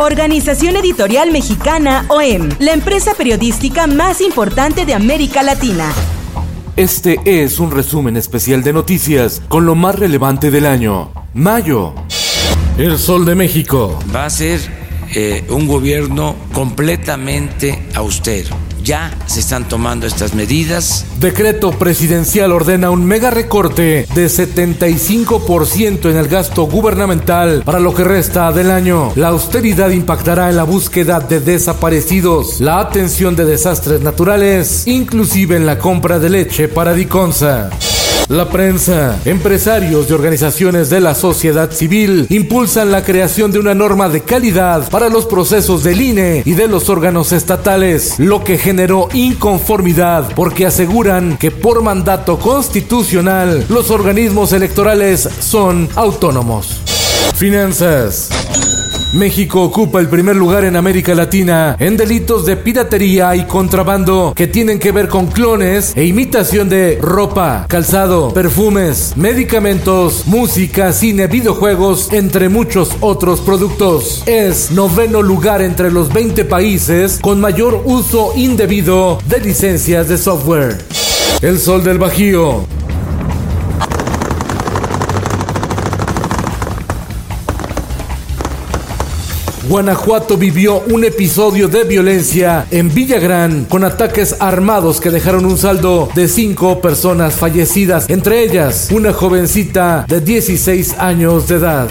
Organización Editorial Mexicana OEM, la empresa periodística más importante de América Latina. Este es un resumen especial de noticias con lo más relevante del año. Mayo. El Sol de México. Va a ser eh, un gobierno completamente austero. Ya se están tomando estas medidas. Decreto presidencial ordena un mega recorte de 75% en el gasto gubernamental para lo que resta del año. La austeridad impactará en la búsqueda de desaparecidos, la atención de desastres naturales, inclusive en la compra de leche para Diconsa. La prensa, empresarios y organizaciones de la sociedad civil impulsan la creación de una norma de calidad para los procesos del INE y de los órganos estatales, lo que generó inconformidad porque aseguran que por mandato constitucional los organismos electorales son autónomos. Finanzas. México ocupa el primer lugar en América Latina en delitos de piratería y contrabando que tienen que ver con clones e imitación de ropa, calzado, perfumes, medicamentos, música, cine, videojuegos, entre muchos otros productos. Es noveno lugar entre los 20 países con mayor uso indebido de licencias de software. El Sol del Bajío. Guanajuato vivió un episodio de violencia en Villagrán con ataques armados que dejaron un saldo de cinco personas fallecidas, entre ellas una jovencita de 16 años de edad.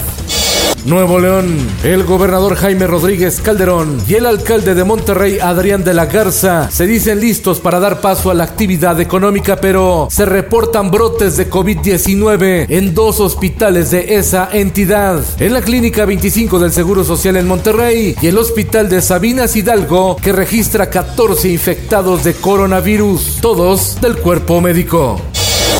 Nuevo León, el gobernador Jaime Rodríguez Calderón y el alcalde de Monterrey Adrián de la Garza se dicen listos para dar paso a la actividad económica, pero se reportan brotes de COVID-19 en dos hospitales de esa entidad, en la Clínica 25 del Seguro Social en Monterrey y el Hospital de Sabinas Hidalgo, que registra 14 infectados de coronavirus, todos del cuerpo médico.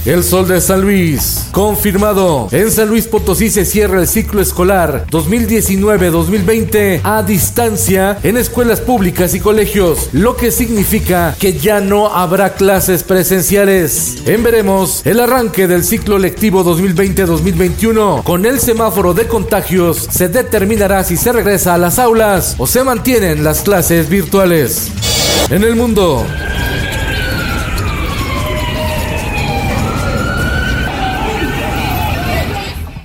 El Sol de San Luis. Confirmado. En San Luis Potosí se cierra el ciclo escolar 2019-2020 a distancia en escuelas públicas y colegios, lo que significa que ya no habrá clases presenciales. En veremos el arranque del ciclo lectivo 2020-2021. Con el semáforo de contagios se determinará si se regresa a las aulas o se mantienen las clases virtuales. En el mundo.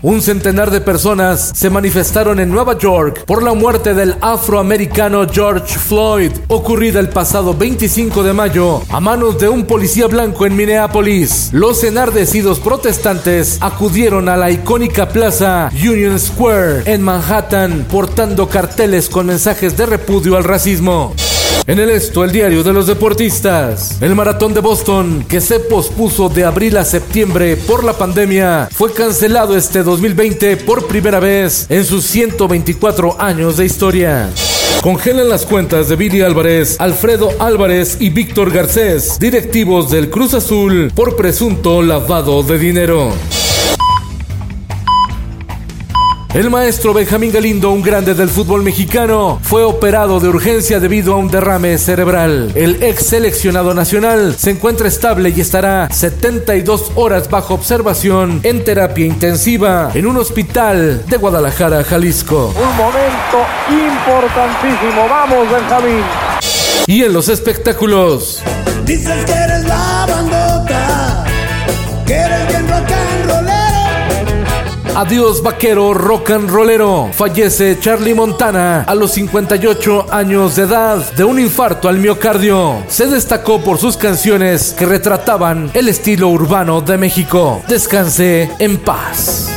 Un centenar de personas se manifestaron en Nueva York por la muerte del afroamericano George Floyd, ocurrida el pasado 25 de mayo a manos de un policía blanco en Minneapolis. Los enardecidos protestantes acudieron a la icónica plaza Union Square en Manhattan portando carteles con mensajes de repudio al racismo. En el esto, el diario de los deportistas. El maratón de Boston, que se pospuso de abril a septiembre por la pandemia, fue cancelado este 2020 por primera vez en sus 124 años de historia. Congelan las cuentas de Billy Álvarez, Alfredo Álvarez y Víctor Garcés, directivos del Cruz Azul, por presunto lavado de dinero. El maestro Benjamín Galindo, un grande del fútbol mexicano, fue operado de urgencia debido a un derrame cerebral. El ex seleccionado nacional se encuentra estable y estará 72 horas bajo observación en terapia intensiva en un hospital de Guadalajara, Jalisco. Un momento importantísimo. Vamos, Benjamín. Y en los espectáculos. Dices que eres la bandota, que eres Adiós vaquero rock and rollero. Fallece Charlie Montana a los 58 años de edad de un infarto al miocardio. Se destacó por sus canciones que retrataban el estilo urbano de México. Descanse en paz.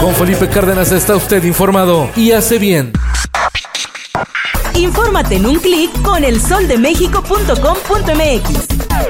Con Felipe Cárdenas está usted informado y hace bien. Infórmate en un clic con elsoldemexico.com.mx.